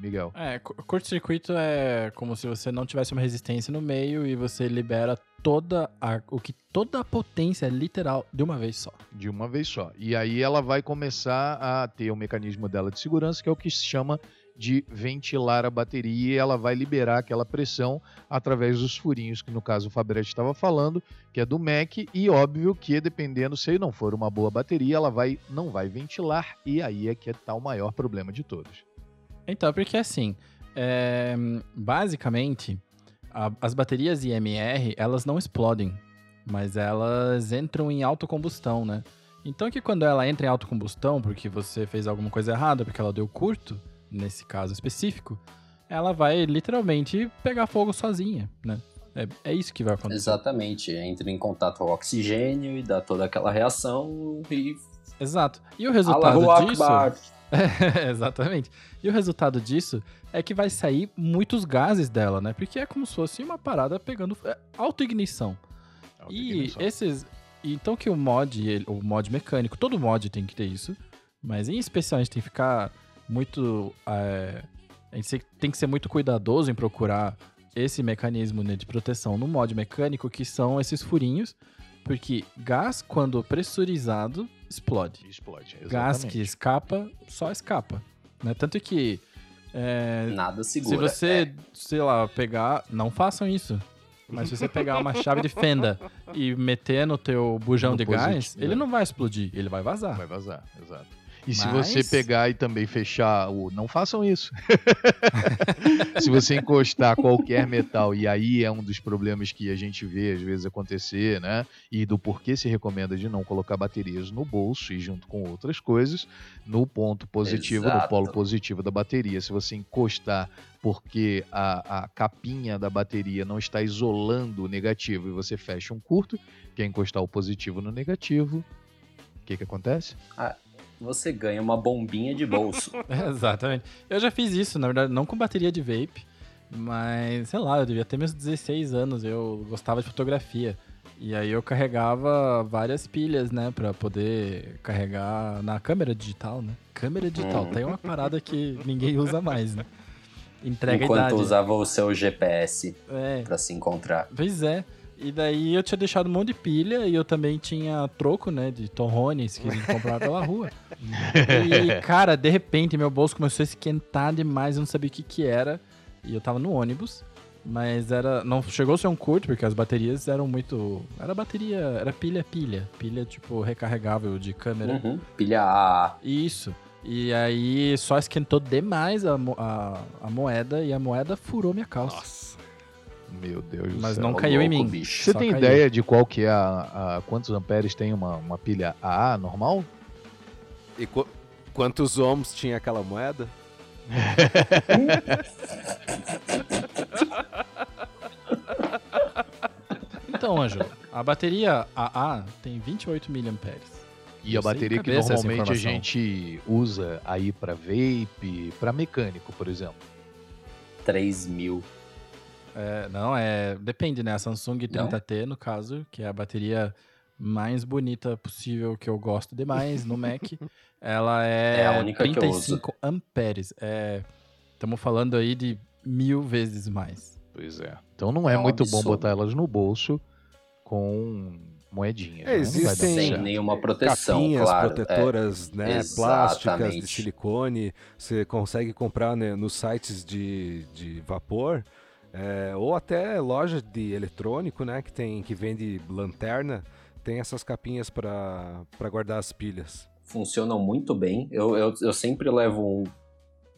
Miguel? É, cu- curto-circuito é como se você não tivesse uma resistência no meio e você libera toda a, o que toda a potência literal de uma vez só. de uma vez só. E aí ela vai começar a ter o mecanismo dela de segurança, que é o que se chama de ventilar a bateria, e ela vai liberar aquela pressão através dos furinhos, que no caso o Fabretti estava falando, que é do Mac, e óbvio que dependendo se não for uma boa bateria, ela vai não vai ventilar, e aí é que está o maior problema de todos. Então, porque assim, é, basicamente, a- as baterias IMR, elas não explodem, mas elas entram em autocombustão, né? Então que quando ela entra em autocombustão, porque você fez alguma coisa errada, porque ela deu curto, nesse caso específico, ela vai literalmente pegar fogo sozinha, né? É, é isso que vai acontecer. Exatamente, entra em contato com o oxigênio e dá toda aquela reação e Exato. E o resultado Allahu disso... Akbar. É, exatamente. E o resultado disso é que vai sair muitos gases dela, né? Porque é como se fosse uma parada pegando é, autoignição. E esses. Então que o mod, ele- o mod mecânico, todo mod tem que ter isso. Mas em especial a gente tem que ficar muito. é, a gente tem que ser muito cuidadoso em procurar esse mecanismo né, de proteção no mod mecânico, que são esses furinhos. Porque gás, quando pressurizado, explode explode. gás exatamente. que escapa, só escapa. Né? Tanto que é, Nada se segura. você, É, sei lá, pegar. Não façam isso. Mas se você pegar uma chave de fenda e meter no teu bujão No de gás, positivo, ele é. não vai explodir, ele vai vazar. Vai vazar, exato. E se Mas- você pegar e também fechar o. Não façam isso. se você encostar qualquer metal, e aí é um dos problemas que a gente vê às vezes acontecer, né? E do porquê se recomenda de não colocar baterias no bolso e junto com outras coisas, no ponto positivo, no Exato. polo positivo da bateria. Se você encostar porque a, a capinha da bateria não está isolando o negativo e você fecha um curto, quer encostar o positivo no negativo, o que, que acontece? Você ganha uma bombinha de bolso. Exatamente. Eu já fiz isso, na verdade, não com bateria de vape, mas sei lá, eu devia ter meus 16 anos, eu gostava de fotografia. E aí eu carregava várias pilhas, né, pra poder carregar na câmera digital, né? Câmera digital, Hum. tem uma parada que ninguém usa mais, né? Entrega enquanto idade. usava o seu GPS É, pra se encontrar. Pois é. E daí eu tinha deixado um monte de pilha e eu também tinha troco, né, de torrones que a gente comprava pela rua. E, cara, de repente meu bolso começou a esquentar demais, eu não sabia o que que era. E eu tava no ônibus, mas era não chegou a ser um curto porque as baterias eram muito, era bateria, era pilha pilha, pilha tipo recarregável de câmera. Uhum. Pilha A. Isso. E aí só esquentou demais a, a, a moeda e a moeda furou minha calça. Nossa. Meu Deus do Mas céu. não caiu em louco, mim. bicho. Você Só tem caiu. ideia de qual que é a, a- quantos amperes tem uma, uma pilha AA normal? E qu- quantos ohms tinha aquela moeda? Então, Ângelo, a bateria AA tem 28 mAh. E a bateria que normalmente a gente usa aí pra vape, pra mecânico, por exemplo. 3 mil. É, não, é. Depende, né? A Samsung 30T, no caso, que é a bateria mais bonita possível que eu gosto demais no Mac. ela é, É a única que eu 35 amperes. É, Estamos falando aí de mil vezes mais. Pois é. Então não é, É um muito bom absurdo. botar elas no bolso com moedinhas. É, né? Não existem- Sem nenhuma proteção, Capinhas claro. é. protetoras, né, plásticas de Exatamente. silicone, você consegue comprar né, nos sites de, de vapor, é, ou até loja de eletrônico, né, que tem que vende lanterna, tem essas capinhas para guardar as pilhas. funcionam muito bem. Eu, eu, eu sempre levo um-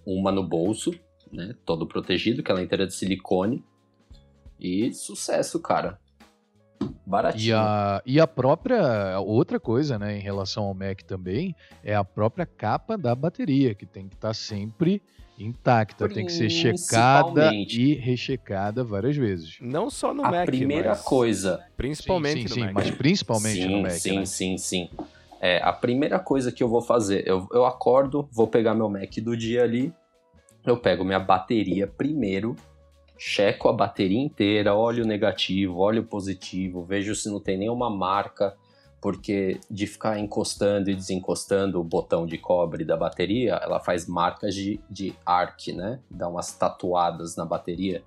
uma no bolso, né? Todo protegido, que ela é inteira de silicone. E sucesso, cara. Baratinho. E a, e a própria, outra coisa, né, em relação ao Mac também, é a própria capa da bateria, que tem que estar sempre intacta, tem que ser checada e rechecada várias vezes. Não só no a Mac, primeira mas coisa. principalmente sim, sim, no sim, Mac. mas principalmente sim, no Mac, sim, né? sim, sim. É, a primeira coisa que eu vou fazer, eu, eu acordo, vou pegar meu Mac do dia ali, eu pego minha bateria primeiro, checo a bateria inteira, olho o negativo, olho o positivo, vejo se não tem nenhuma marca, porque de ficar encostando e desencostando o botão de cobre da bateria, ela faz marcas de, de arc, né? Dá umas tatuadas na bateria,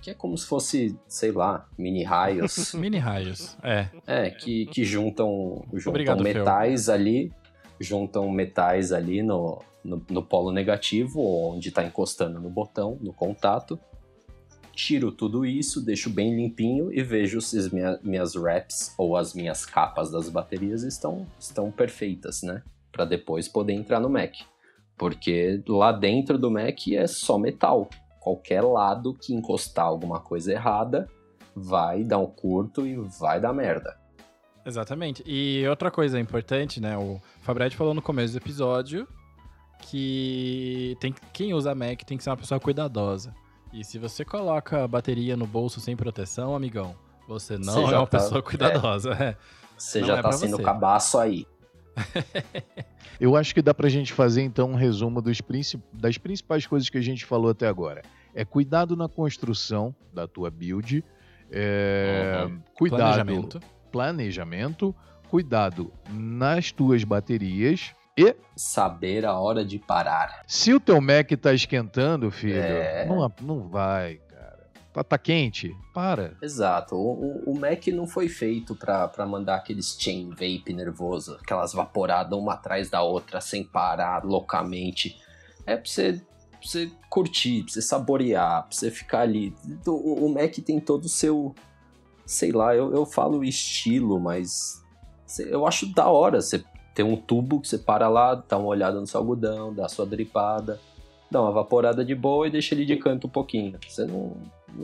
que é como se fosse, sei lá, mini raios. Mini raios. É. É, que, que juntam, juntam Obrigado, metais ali, juntam metais ali no, no, no polo negativo, onde está encostando no botão, no contato. Tiro tudo isso, deixo bem limpinho e vejo se as minha, minhas wraps ou as minhas capas das baterias estão, estão perfeitas, né? Para depois poder entrar no Mac. Porque lá dentro do Mac é só metal. Qualquer lado que encostar alguma coisa errada vai dar um curto e vai dar merda. Exatamente. E outra coisa importante, né? O Fabretti falou no começo do episódio que tem, quem usa Mac tem que ser uma pessoa cuidadosa. E se você coloca a bateria no bolso sem proteção, amigão, você não Você é uma tá- pessoa cuidadosa. É. Você Não já é tá sendo você. cabaço aí. Eu acho que dá pra gente fazer então um resumo dos princip- das principais coisas que a gente falou até agora. É cuidado na construção da tua build, é, Uhum. cuidado, Planejamento. planejamento, cuidado nas tuas baterias e Saber a hora de parar. se o teu Mac tá esquentando, filho, É. não, não vai, cara. Tá, tá quente? Para. Exato. O, o- o Mac não foi feito pra pra mandar aqueles chain vape nervoso, aquelas vaporadas uma atrás da outra, sem parar loucamente. É pra você, pra você curtir, pra você saborear, pra você ficar ali. O, o Mac tem todo o seu. Sei lá, eu, eu falo estilo, mas. Eu acho da hora você tem um tubo que você para lá, dá uma olhada no seu algodão, dá a sua dripada, dá uma vaporada de boa e deixa ele de canto um pouquinho. Você não,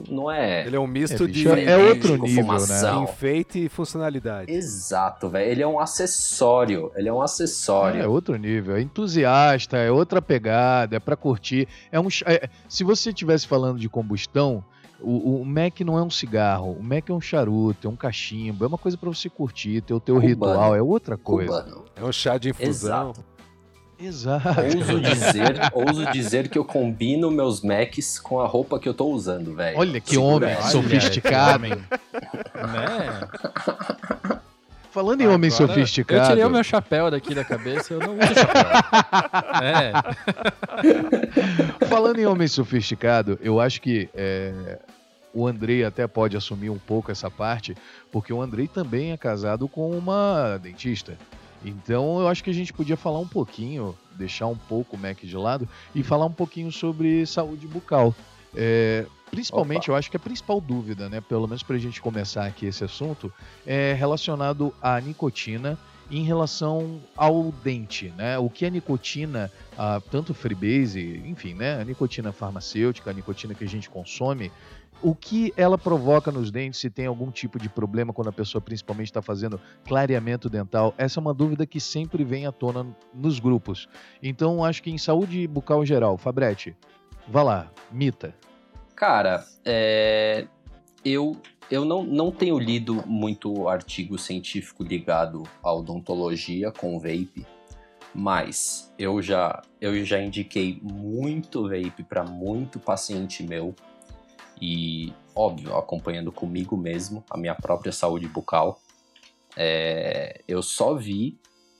não é. Ele é um misto É, de é outro nível, fumação. enfeite e funcionalidade. Exato, velho. Ele é um acessório. Ele é um acessório. É outro nível, é entusiasta, é outra pegada, é pra curtir. É um, é- se você estivesse falando de combustão, o, o Mac não é um cigarro, o Mac é um charuto, é um cachimbo, é uma coisa pra você curtir, ter o teu Cubano. ritual, é outra coisa. Cubano. É um chá de infusão. Exato. Exato. Ouso dizer, ouso dizer que eu combino meus Macs com a roupa que eu tô usando, velho. Olha que Segura homem sofisticado. Olha, né? Falando em homem Agora, sofisticado. Eu tirei o meu chapéu daqui da cabeça eu não uso chapéu. é. Falando em homem sofisticado, eu acho que é, o Andrei até pode assumir um pouco essa parte, porque o Andrei também é casado com uma dentista. Então eu acho que a gente podia falar um pouquinho, deixar um pouco o Mac de lado e falar um pouquinho sobre saúde bucal. É, principalmente, eu acho que a principal dúvida, né, pelo menos para a gente começar aqui esse assunto, é relacionado à nicotina em relação ao dente, né? O que a nicotina, ah, tanto freebase, enfim, né? A nicotina farmacêutica, a nicotina que a gente consome, o que ela provoca nos dentes, se tem algum tipo de problema quando a pessoa principalmente está fazendo clareamento dental, essa é uma dúvida que sempre vem à tona nos grupos. Então, acho que em saúde bucal geral, Fabrete, vá lá, mita. Cara, é, eu, eu não, não tenho lido muito artigo científico ligado à odontologia com vape, mas eu já, eu já indiquei muito vape para muito paciente meu e, óbvio, acompanhando comigo mesmo a minha própria saúde bucal. É, eu só vi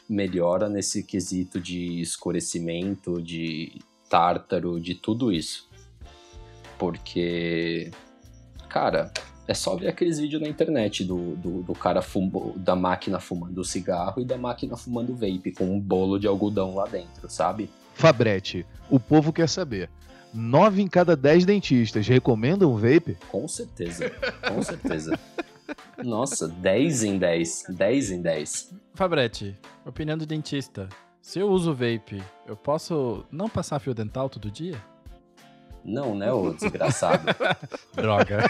melhora nesse quesito de escurecimento, de tártaro, de tudo isso. Porque, cara, é só ver aqueles vídeos na internet do, do, do cara fumo, da máquina fumando cigarro e da máquina fumando vape com um bolo de algodão lá dentro, sabe? Fabrete, o povo quer saber. Nove em cada dez dentistas recomendam vape? Com certeza, com certeza. Nossa, 10 em 10, 10 em 10. Fabrete, opinião do dentista. Se eu uso vape, eu posso não passar fio dental todo dia? Não, né, ô desgraçado? Droga.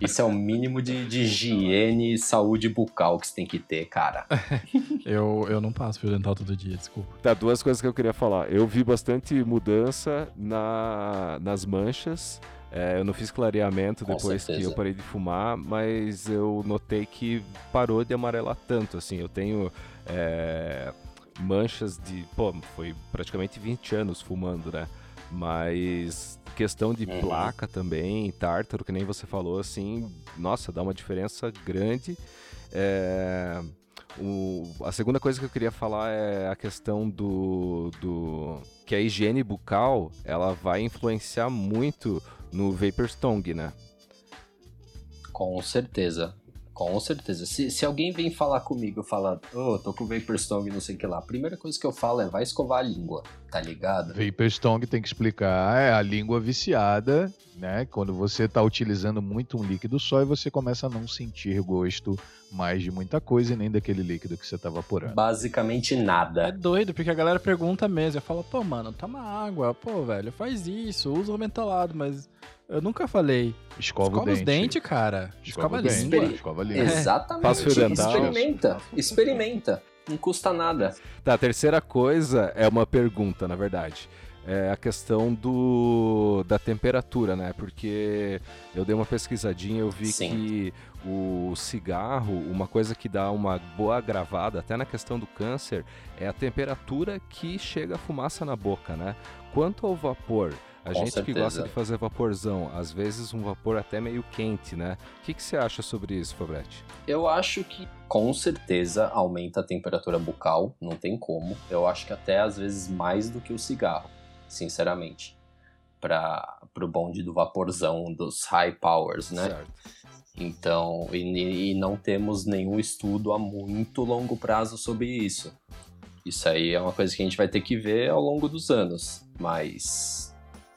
Isso é o mínimo de, de higiene e saúde bucal que você tem que ter, cara. eu, eu não passo fio dental todo dia, desculpa. Tá, duas coisas que eu queria falar. Eu vi bastante mudança na, nas manchas. É, eu não fiz clareamento Com depois que eu parei de fumar, mas eu notei que parou de amarelar tanto. Assim, eu tenho é, manchas de. Pô, foi praticamente 20 anos fumando, né? Mas questão de Uhum. placa também, tártaro, que nem você falou, assim, nossa, dá uma diferença grande. É, o- a segunda coisa que eu queria falar é a questão do, do que a higiene bucal ela vai influenciar muito no vapor stong, né? Com certeza. Com certeza. Se, se alguém vem falar comigo e falar, ô, tô com Vapor Stone, não sei o que lá, a primeira coisa que eu falo é vai escovar a língua, tá ligado? Vapor Stone tem que explicar é a língua viciada, né? Quando você está utilizando muito um líquido só e você começa a não sentir gosto mais de muita coisa e nem daquele líquido que você está vaporando. Basicamente É nada. doido, porque a galera pergunta mesmo. Eu falo, pô, mano, toma água. Pô, velho, faz isso, usa o mentolado. Mas eu nunca falei. Escova, Escova o os dente. dentes, cara. Escova, Escova, a dente. língua. Escova a língua. Exatamente. Experimenta. Experimenta. Não custa nada. Tá, a terceira coisa é uma pergunta, na verdade. É a questão do da temperatura, né? Porque eu dei uma pesquisadinha, eu vi Sim. que o cigarro, uma coisa que dá uma boa gravada, até na questão do câncer, é a temperatura que chega a fumaça na boca, né? Quanto ao vapor, a Com gente que certeza. gosta de fazer vaporzão, às vezes um vapor até meio quente, né? O que, que você acha sobre isso, Fabrete? Eu acho que com certeza aumenta a temperatura bucal, não tem como. Eu acho que até às vezes mais do que o cigarro, sinceramente. Para o bonde do vaporzão, dos high powers, né? Certo. Então, e, e não temos nenhum estudo a muito longo prazo sobre isso. Isso aí é uma coisa que a gente vai ter que ver ao longo dos anos. Mas,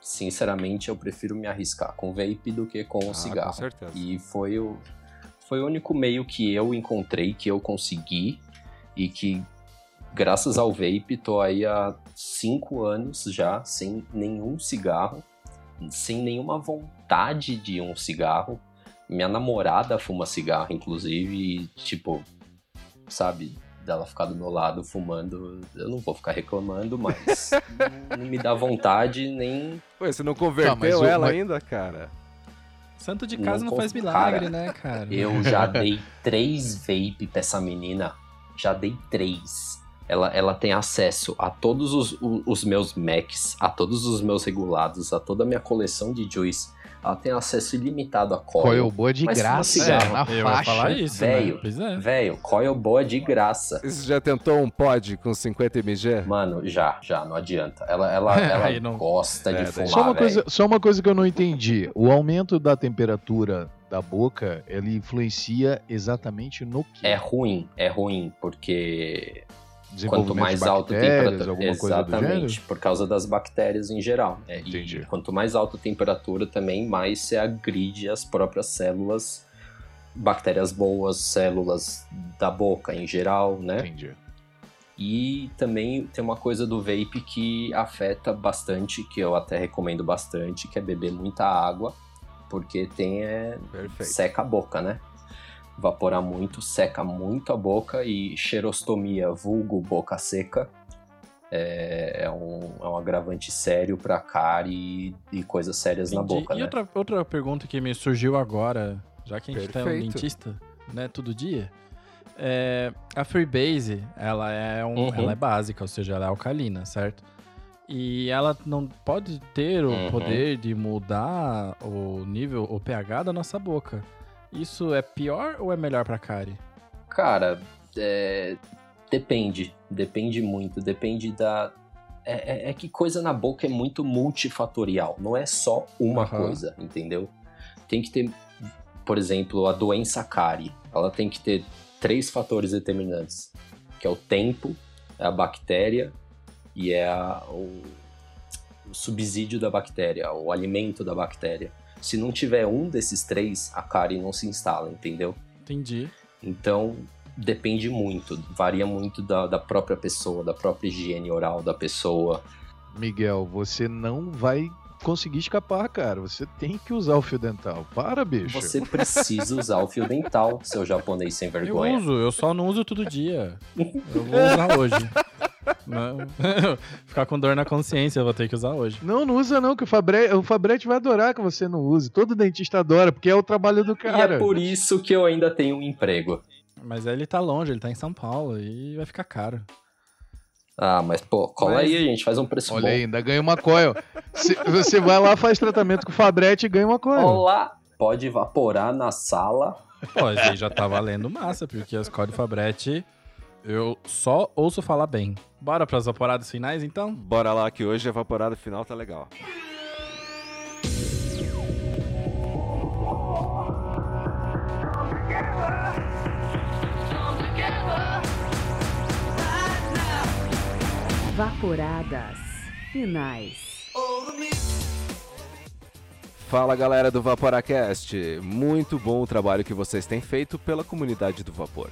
sinceramente, eu prefiro me arriscar com vape do que com o Ah, cigarro. Com certeza. E foi o, foi o único meio que eu encontrei, que eu consegui, e que graças ao vape tô aí há cinco anos já sem nenhum cigarro, sem nenhuma vontade de um cigarro. Minha namorada fuma cigarro, inclusive, e tipo, sabe, dela ficar do meu lado fumando, eu não vou ficar reclamando, mas não me dá vontade nem. Pô, você não converteu Tá, mas o- ela mas- ainda, cara? Santo de casa Não não, faz milagre, cara, né, cara? Eu já dei três vape pra essa menina. Já dei três. Ela, ela tem acesso a todos os, os meus Macs, a todos os meus regulados, a toda a minha coleção de Juice. Ela tem acesso ilimitado a Coil coil. boa de Mas graça, cigarro. na eu ia faixa. falar isso, velho. né? Pois é. Velho, coil boa de graça. Você já tentou um pod com 50 mg? Mano, já, já, não adianta. Ela, ela, ela não- gosta É, de fumar, Só uma, velho. coisa, só uma coisa que eu não entendi. O aumento da temperatura da boca, ele influencia exatamente no que? É ruim, é ruim, porque quanto mais alta a temperatura. Exatamente, por causa das bactérias em geral. né? Entendi. E quanto mais alta a temperatura também, mais você agride as próprias células, bactérias boas, células da boca em geral, né? Entendi. E também tem uma coisa do vape que afeta bastante, que eu até recomendo bastante, que é beber muita água, porque tem é, seca a boca, né? Evaporar muito, seca muito a boca e xerostomia, vulgo boca seca, é, é um, é um agravante sério pra cárie e, e coisas sérias na Entendi. boca, e né? outra, outra pergunta que me surgiu agora, já que a gente um Perfeito. dentista, né, todo dia. É, a Freebase, ela é, um, Uhum. ela é básica, ou seja, ela é alcalina, certo? E ela não pode ter o Uhum. poder de mudar o nível, o pH da nossa boca. Isso é pior ou é melhor pra cárie? Cara, é, depende, depende muito, depende da. É, é- é que coisa na boca é muito multifatorial, não é só uma Aham. coisa, entendeu? Tem que ter, por exemplo, a doença cárie, ela tem que ter três fatores determinantes, que é o tempo, é a bactéria e é a- o, o subsídio da bactéria, o alimento da bactéria. Se não tiver um desses três, a cárie não se instala, entendeu? Entendi. Então, depende muito, varia muito da, da própria pessoa, da própria higiene oral da pessoa. Miguel, você não vai conseguir escapar, cara. Você tem que usar o fio dental. Para, bicho. Você precisa usar o fio dental, seu japonês sem Eu vergonha. uso, eu só não uso todo dia. Eu vou usar hoje. Não. Ficar com dor na consciência, eu vou ter que usar hoje. Não, não usa não, que o, Fabre... o Fabrete vai adorar que você não use. Todo dentista adora, porque é o trabalho do E cara. é por isso que eu ainda tenho um emprego. Mas ele tá longe, ele tá em São Paulo e vai ficar caro. Ah, mas pô, cola Mas- aí, a gente faz um preço Olha bom. aí, ainda ganha uma coil. Se- você vai lá, faz tratamento com o Fabrete e ganha uma coil. Olá! Pode evaporar na sala. Pô, aí já tá valendo massa, porque as Código Fabretti eu só ouço falar bem. Bora pras vaporadas finais, então? Bora lá que hoje a vaporada final tá legal. Vaporadas finais. Fala galera do Vaporacast, muito bom o trabalho que vocês têm feito pela comunidade do vapor.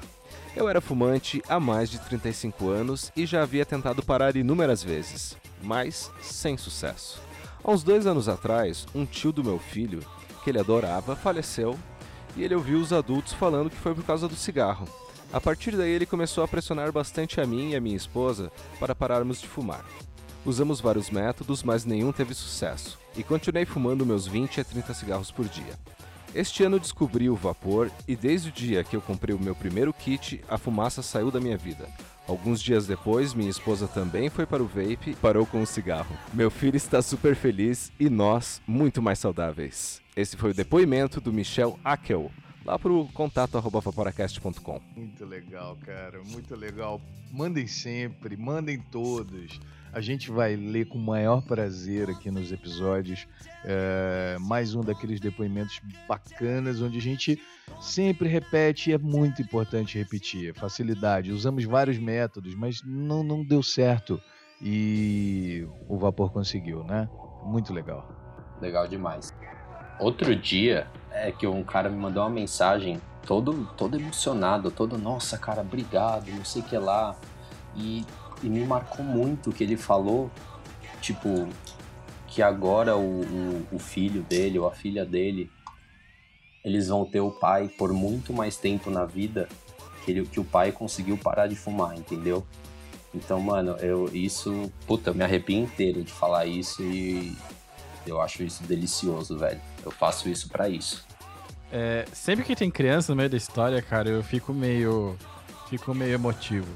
Eu era fumante há mais de 35 anos e já havia tentado parar inúmeras vezes, mas sem sucesso. Há uns dois anos atrás, um tio do meu filho, que ele adorava, faleceu e ele ouviu os adultos falando que foi por causa do cigarro. A partir daí, ele começou a pressionar bastante a mim e a minha esposa para pararmos de fumar. Usamos vários métodos, mas nenhum teve sucesso, e continuei fumando meus 20 a 30 cigarros por dia. Este ano descobri o vapor e desde o dia que eu comprei o meu primeiro kit, a fumaça saiu da minha vida. Alguns dias depois, minha esposa também foi para o vape e parou com o cigarro. Meu filho está super feliz e nós muito mais saudáveis. Esse foi o depoimento do Michel Akel, lá pro contato arroba vaporacast.com. Muito legal, cara. Muito legal. Mandem sempre, mandem todos. A gente vai ler com o maior prazer aqui nos episódios é, mais um daqueles depoimentos bacanas, onde a gente sempre repete e é muito importante repetir. Facilidade. Usamos vários métodos, mas não, não deu certo. E o vapor conseguiu, né? Muito legal. Legal demais. Outro dia é que um cara me mandou uma mensagem todo, todo emocionado, todo, nossa, cara, obrigado, não sei o que lá. E, e me marcou muito que ele falou, tipo, que agora o, o, o filho dele ou a filha dele, eles vão ter o pai por muito mais tempo na vida que, ele, que o pai conseguiu parar de fumar, entendeu? Então, mano, eu isso, puta, eu me arrepio inteiro de falar isso e eu acho isso delicioso, velho. Eu faço isso para isso. É, sempre que tem criança no meio da história, cara, eu fico meio. Fico meio emotivo.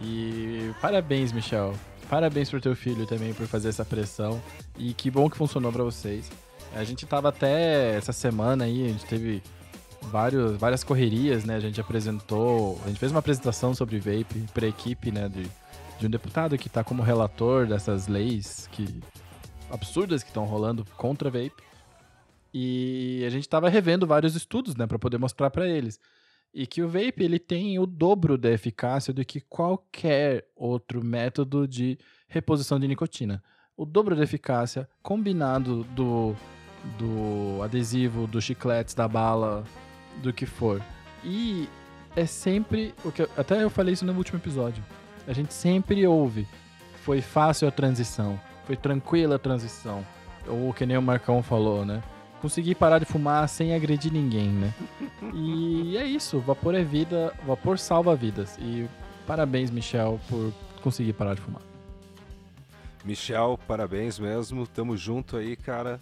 E parabéns, Michel. Parabéns pro teu filho também por fazer essa pressão. E que bom que funcionou para vocês. A gente tava até essa semana aí, a gente teve vários, várias correrias, né? A gente apresentou. A gente fez uma apresentação sobre vape pra equipe, né? De, de um deputado que tá como relator dessas leis que absurdas que estão rolando contra vape. E a gente estava revendo vários estudos, né, para poder mostrar para eles. E que o vape ele tem o dobro da eficácia do que qualquer outro método de reposição de nicotina. O dobro da eficácia combinado do, do adesivo, dos chicletes, da bala, do que for. E é sempre o que até eu falei isso no último episódio. A gente sempre ouve. Foi fácil a transição, foi tranquila a transição. Ou que nem o Marcão falou, né? Conseguir parar de fumar sem agredir ninguém, né? E é isso, vapor é vida, vapor salva vidas. E parabéns, Michel, por conseguir parar de fumar. Michel, parabéns mesmo, tamo junto aí, cara.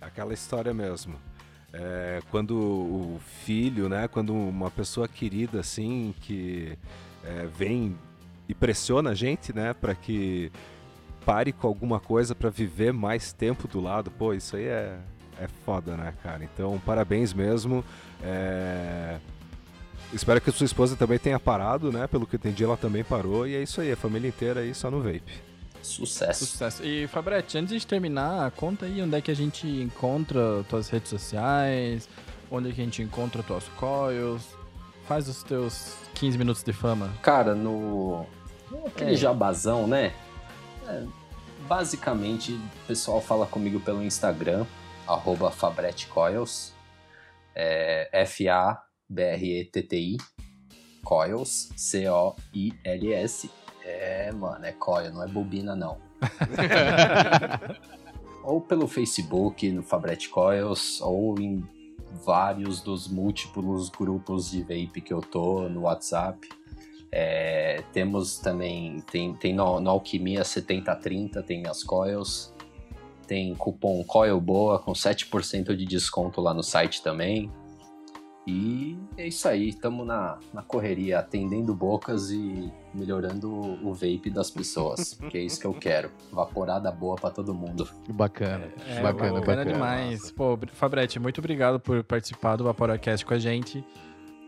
Aquela história mesmo. É, quando o filho, né, quando uma pessoa querida assim, que é, vem e pressiona a gente, né, para que pare com alguma coisa para viver mais tempo do lado, pô, isso aí é, é foda, né, cara? Então, parabéns mesmo. É... Espero que a sua esposa também tenha parado, né? Pelo que eu entendi, ela também parou. E é isso aí, a família inteira aí só no vape. Sucesso. Sucesso. E Fabrete, antes de terminar, conta aí onde é que a gente encontra tuas redes sociais, onde é que a gente encontra tuas coils. Faz os teus 15 minutos de fama. Cara, no. Aquele é. jabazão, né? É, basicamente, o pessoal fala comigo pelo Instagram, arroba Fabretti Coils, é, F-A-B-R-E-T-T-I, Coils, C-O-I-L-S. É, mano, é coil, não é bobina, não. ou pelo Facebook, no Fabretti Coils, ou em vários dos múltiplos grupos de vape que eu tô no WhatsApp. É, temos também, tem, tem no, no Alquimia 7030, tem minhas coils tem cupom Coil Boa com 7% de desconto lá no site também. E é isso aí, estamos na, na correria, atendendo bocas e melhorando o vape das pessoas, porque é isso que eu quero. Vaporada boa para todo mundo. Bacana, é, é, bacana, bacana, bacana. demais. Pô, Fabrete, muito obrigado por participar do Vaporacast com a gente.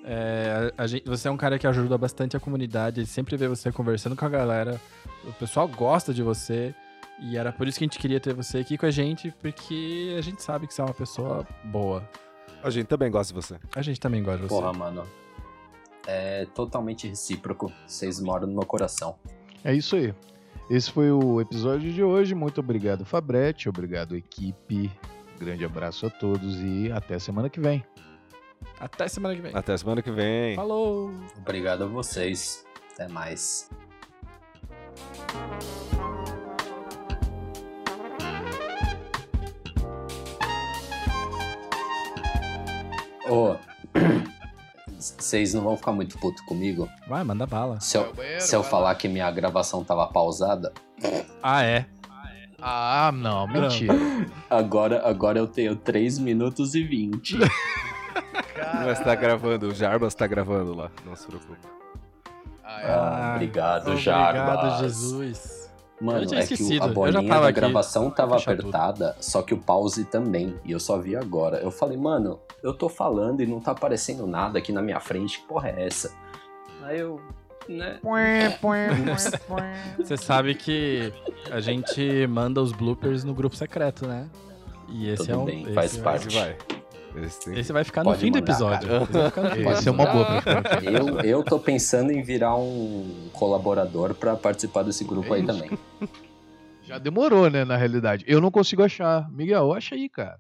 É, a, a gente. Você é um cara que ajuda bastante a comunidade, sempre vê você conversando com a galera. O pessoal gosta de você. E era por isso que a gente queria ter você aqui com a gente, porque a gente sabe que você é uma pessoa boa. A gente também gosta de você. A gente também gosta de você. Porra, mano. É totalmente recíproco. Vocês moram no meu coração. É isso aí. Esse foi o episódio de hoje. Muito obrigado, Fabretti. Obrigado, equipe. Grande abraço a todos e até semana que vem. Até semana que vem. Até semana que vem. Falou. Obrigado a vocês. Até mais. Ô, vocês não vão ficar muito puto comigo? Vai, manda bala. Se eu, se eu falar que minha gravação tava pausada. Ah, é? Ah, não, mentira. agora, agora eu tenho 3 minutos e 20. Mas tá gravando, o Jarbas tá gravando lá, não se preocupe. Ah, é. ah, obrigado, obrigado, Jarbas. Obrigado, Jesus. Mano, é que a bolinha da gravação tava apertada, tudo. só que o pause também. E eu só vi agora. Eu falei, mano, eu tô falando e não tá aparecendo nada aqui na minha frente. Que porra é essa? Aí eu. Né? Você sabe que a gente manda os bloopers no grupo secreto, né? E esse Tudo é um. Bem, faz parte. Vai. Esse, esse, vai ficar no fim mandar, do episódio. Esse é uma boa eu, eu tô pensando em virar um colaborador para participar desse grupo é aí também. Já demorou, né, na realidade. Eu não consigo achar. Miguel, acha aí, cara.